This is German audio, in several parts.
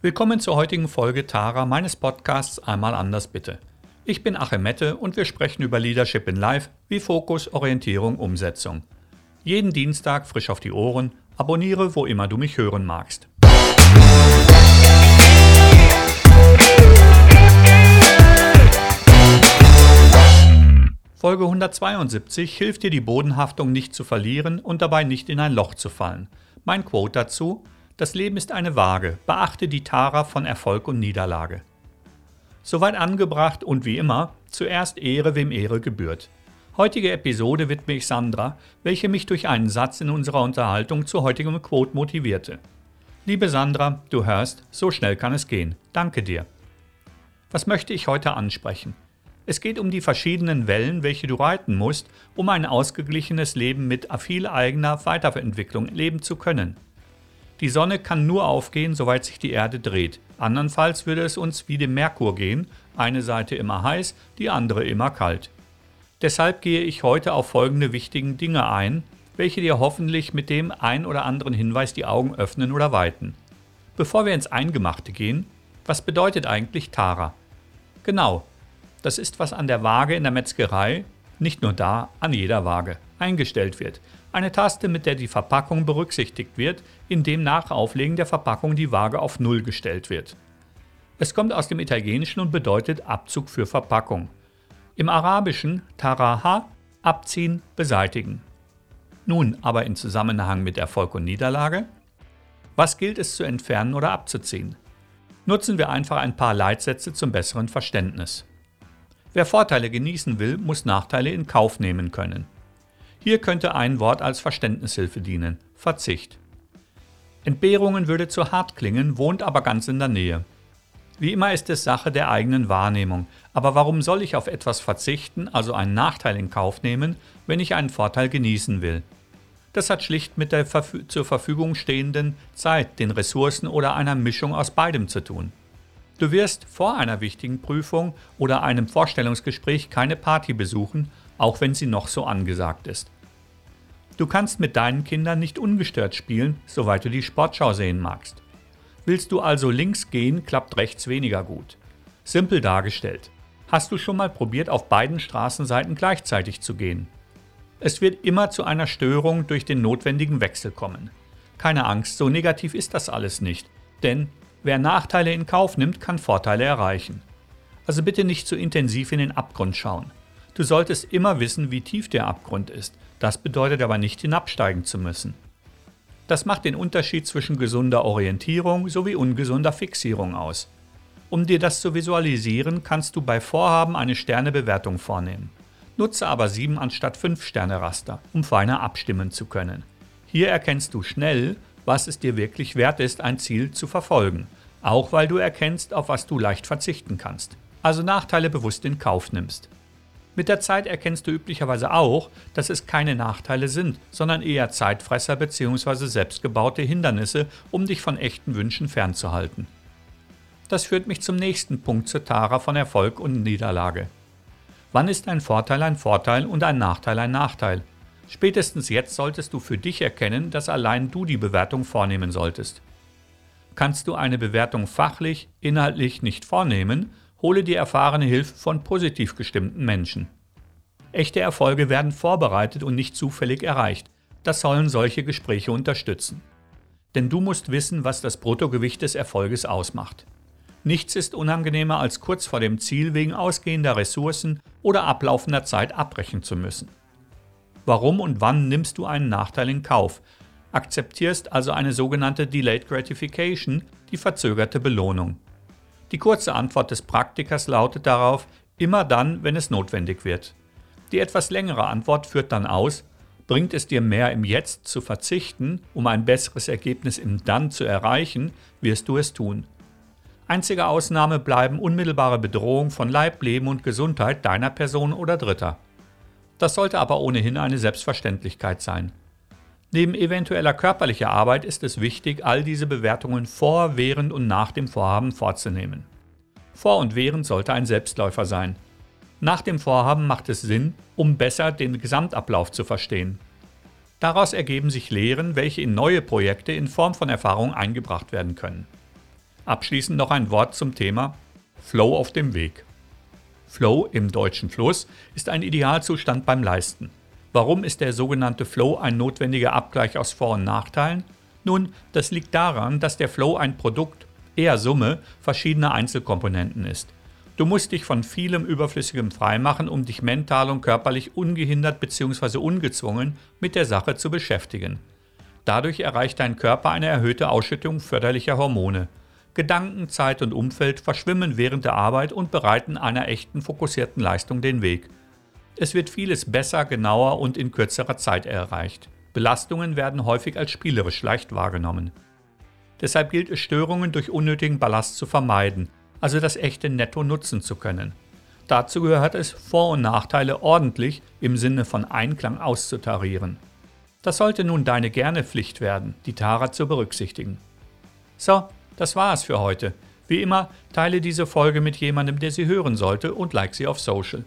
Willkommen zur heutigen Folge Tara meines Podcasts Einmal anders bitte. Ich bin Achim Mette und wir sprechen über Leadership in Life wie Fokus, Orientierung, Umsetzung. Jeden Dienstag frisch auf die Ohren, abonniere, wo immer du mich hören magst. Folge 172 hilft dir die Bodenhaftung nicht zu verlieren und dabei nicht in ein Loch zu fallen. Mein Quote dazu, das Leben ist eine Waage. Beachte die Tara von Erfolg und Niederlage. Soweit angebracht und wie immer, zuerst Ehre, wem Ehre gebührt. Heutige Episode widme ich Sandra, welche mich durch einen Satz in unserer Unterhaltung zu heutigem Quote motivierte. Liebe Sandra, du hörst, so schnell kann es gehen. Danke dir. Was möchte ich heute ansprechen? Es geht um die verschiedenen Wellen, welche du reiten musst, um ein ausgeglichenes Leben mit viel eigener Weiterentwicklung leben zu können. Die Sonne kann nur aufgehen, soweit sich die Erde dreht. Andernfalls würde es uns wie dem Merkur gehen, eine Seite immer heiß, die andere immer kalt. Deshalb gehe ich heute auf folgende wichtigen Dinge ein, welche dir hoffentlich mit dem ein oder anderen Hinweis die Augen öffnen oder weiten. Bevor wir ins Eingemachte gehen, was bedeutet eigentlich Tara? Genau, das ist, was an der Waage in der Metzgerei, nicht nur da, an jeder Waage, eingestellt wird. Eine Taste, mit der die Verpackung berücksichtigt wird, indem nach Auflegen der Verpackung die Waage auf Null gestellt wird. Es kommt aus dem Italienischen und bedeutet Abzug für Verpackung. Im Arabischen Taraha, abziehen, beseitigen. Nun aber in Zusammenhang mit Erfolg und Niederlage? Was gilt es zu entfernen oder abzuziehen? Nutzen wir einfach ein paar Leitsätze zum besseren Verständnis. Wer Vorteile genießen will, muss Nachteile in Kauf nehmen können. Hier könnte ein Wort als Verständnishilfe dienen: Verzicht. Entbehrungen würde zu hart klingen, wohnt aber ganz in der Nähe. Wie immer ist es Sache der eigenen Wahrnehmung. Aber warum soll ich auf etwas verzichten, also einen Nachteil in Kauf nehmen, wenn ich einen Vorteil genießen will? Das hat schlicht mit der Verfü zur Verfügung stehenden Zeit, den Ressourcen oder einer Mischung aus beidem zu tun. Du wirst vor einer wichtigen Prüfung oder einem Vorstellungsgespräch keine Party besuchen, auch wenn sie noch so angesagt ist. Du kannst mit deinen Kindern nicht ungestört spielen, soweit du die Sportschau sehen magst. Willst du also links gehen, klappt rechts weniger gut. Simpel dargestellt. Hast du schon mal probiert, auf beiden Straßenseiten gleichzeitig zu gehen? Es wird immer zu einer Störung durch den notwendigen Wechsel kommen. Keine Angst, so negativ ist das alles nicht, denn wer Nachteile in Kauf nimmt, kann Vorteile erreichen. Also bitte nicht zu intensiv in den Abgrund schauen. Du solltest immer wissen, wie tief der Abgrund ist. Das bedeutet aber nicht hinabsteigen zu müssen. Das macht den Unterschied zwischen gesunder Orientierung sowie ungesunder Fixierung aus. Um dir das zu visualisieren, kannst du bei Vorhaben eine Sternebewertung vornehmen. Nutze aber 7 anstatt 5 Sterne Raster, um feiner abstimmen zu können. Hier erkennst du schnell, was es dir wirklich wert ist, ein Ziel zu verfolgen, auch weil du erkennst, auf was du leicht verzichten kannst. Also Nachteile bewusst in Kauf nimmst. Mit der Zeit erkennst du üblicherweise auch, dass es keine Nachteile sind, sondern eher Zeitfresser bzw. selbstgebaute Hindernisse, um dich von echten Wünschen fernzuhalten. Das führt mich zum nächsten Punkt zur Tara von Erfolg und Niederlage. Wann ist ein Vorteil ein Vorteil und ein Nachteil ein Nachteil? Spätestens jetzt solltest du für dich erkennen, dass allein du die Bewertung vornehmen solltest. Kannst du eine Bewertung fachlich, inhaltlich nicht vornehmen, hole dir erfahrene Hilfe von positiv gestimmten Menschen. Echte Erfolge werden vorbereitet und nicht zufällig erreicht. Das sollen solche Gespräche unterstützen. Denn du musst wissen, was das Bruttogewicht des Erfolges ausmacht. Nichts ist unangenehmer, als kurz vor dem Ziel wegen ausgehender Ressourcen oder ablaufender Zeit abbrechen zu müssen. Warum und wann nimmst du einen Nachteil in Kauf? Akzeptierst also eine sogenannte Delayed Gratification, die verzögerte Belohnung. Die kurze Antwort des Praktikers lautet darauf, immer dann, wenn es notwendig wird. Die etwas längere Antwort führt dann aus, bringt es dir mehr im Jetzt zu verzichten, um ein besseres Ergebnis im Dann zu erreichen, wirst du es tun. Einzige Ausnahme bleiben unmittelbare Bedrohung von Leib, Leben und Gesundheit deiner Person oder Dritter. Das sollte aber ohnehin eine Selbstverständlichkeit sein. Neben eventueller körperlicher Arbeit ist es wichtig, all diese Bewertungen vor, während und nach dem Vorhaben vorzunehmen. Vor und während sollte ein Selbstläufer sein. Nach dem Vorhaben macht es Sinn, um besser den Gesamtablauf zu verstehen. Daraus ergeben sich Lehren, welche in neue Projekte in Form von Erfahrung eingebracht werden können. Abschließend noch ein Wort zum Thema Flow auf dem Weg. Flow im deutschen Fluss ist ein Idealzustand beim Leisten. Warum ist der sogenannte Flow ein notwendiger Abgleich aus Vor- und Nachteilen? Nun, das liegt daran, dass der Flow ein Produkt, eher Summe, verschiedener Einzelkomponenten ist. Du musst dich von vielem Überflüssigem freimachen, um dich mental und körperlich ungehindert bzw. ungezwungen mit der Sache zu beschäftigen. Dadurch erreicht dein Körper eine erhöhte Ausschüttung förderlicher Hormone. Gedanken, Zeit und Umfeld verschwimmen während der Arbeit und bereiten einer echten fokussierten Leistung den Weg. Es wird vieles besser, genauer und in kürzerer Zeit erreicht. Belastungen werden häufig als spielerisch leicht wahrgenommen. Deshalb gilt es, Störungen durch unnötigen Ballast zu vermeiden, also das echte Netto nutzen zu können. Dazu gehört es, Vor- und Nachteile ordentlich im Sinne von Einklang auszutarieren. Das sollte nun deine gerne Pflicht werden, die Tara zu berücksichtigen. So, das war es für heute. Wie immer, teile diese Folge mit jemandem, der sie hören sollte und like sie auf Social.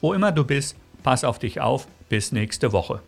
Wo immer du bist, pass auf dich auf. Bis nächste Woche.